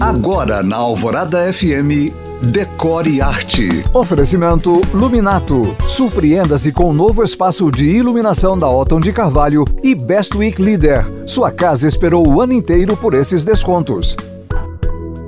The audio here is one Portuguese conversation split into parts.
Agora na Alvorada FM, Decore Arte. Oferecimento Luminato. Surpreenda-se com o novo espaço de iluminação da Otton de Carvalho e Best Week Leader. Sua casa esperou o ano inteiro por esses descontos.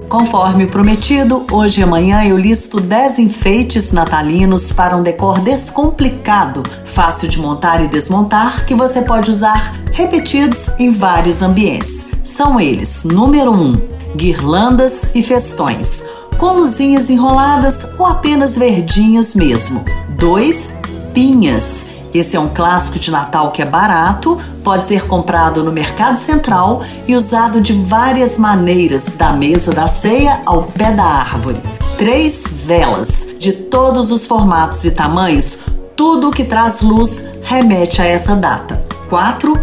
Conforme prometido, hoje e amanhã eu listo 10 enfeites natalinos para um decor descomplicado, fácil de montar e desmontar, que você pode usar repetidos em vários ambientes. São eles: número 1, um, guirlandas e festões, com luzinhas enroladas ou apenas verdinhos mesmo. 2, pinhas esse é um clássico de Natal que é barato, pode ser comprado no Mercado Central e usado de várias maneiras, da mesa da ceia ao pé da árvore. Três velas, de todos os formatos e tamanhos, tudo que traz luz remete a essa data. 4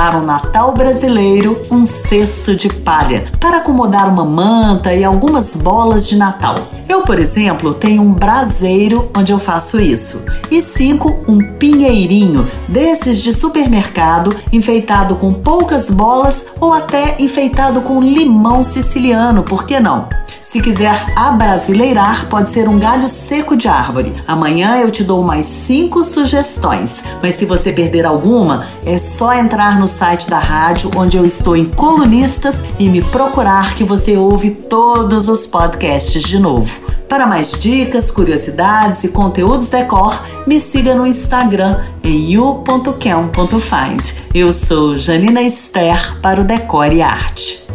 para o Natal brasileiro, um cesto de palha para acomodar uma manta e algumas bolas de Natal. Eu, por exemplo, tenho um braseiro onde eu faço isso. E cinco, um pinheirinho desses de supermercado, enfeitado com poucas bolas ou até enfeitado com limão siciliano, por que não? Se quiser abrasileirar, pode ser um galho seco de árvore. Amanhã eu te dou mais cinco sugestões. Mas se você perder alguma, é só entrar no site da rádio, onde eu estou em colunistas, e me procurar que você ouve todos os podcasts de novo. Para mais dicas, curiosidades e conteúdos decor, me siga no Instagram em you.cam.find. Eu sou Janina Esther para o Decore e Arte.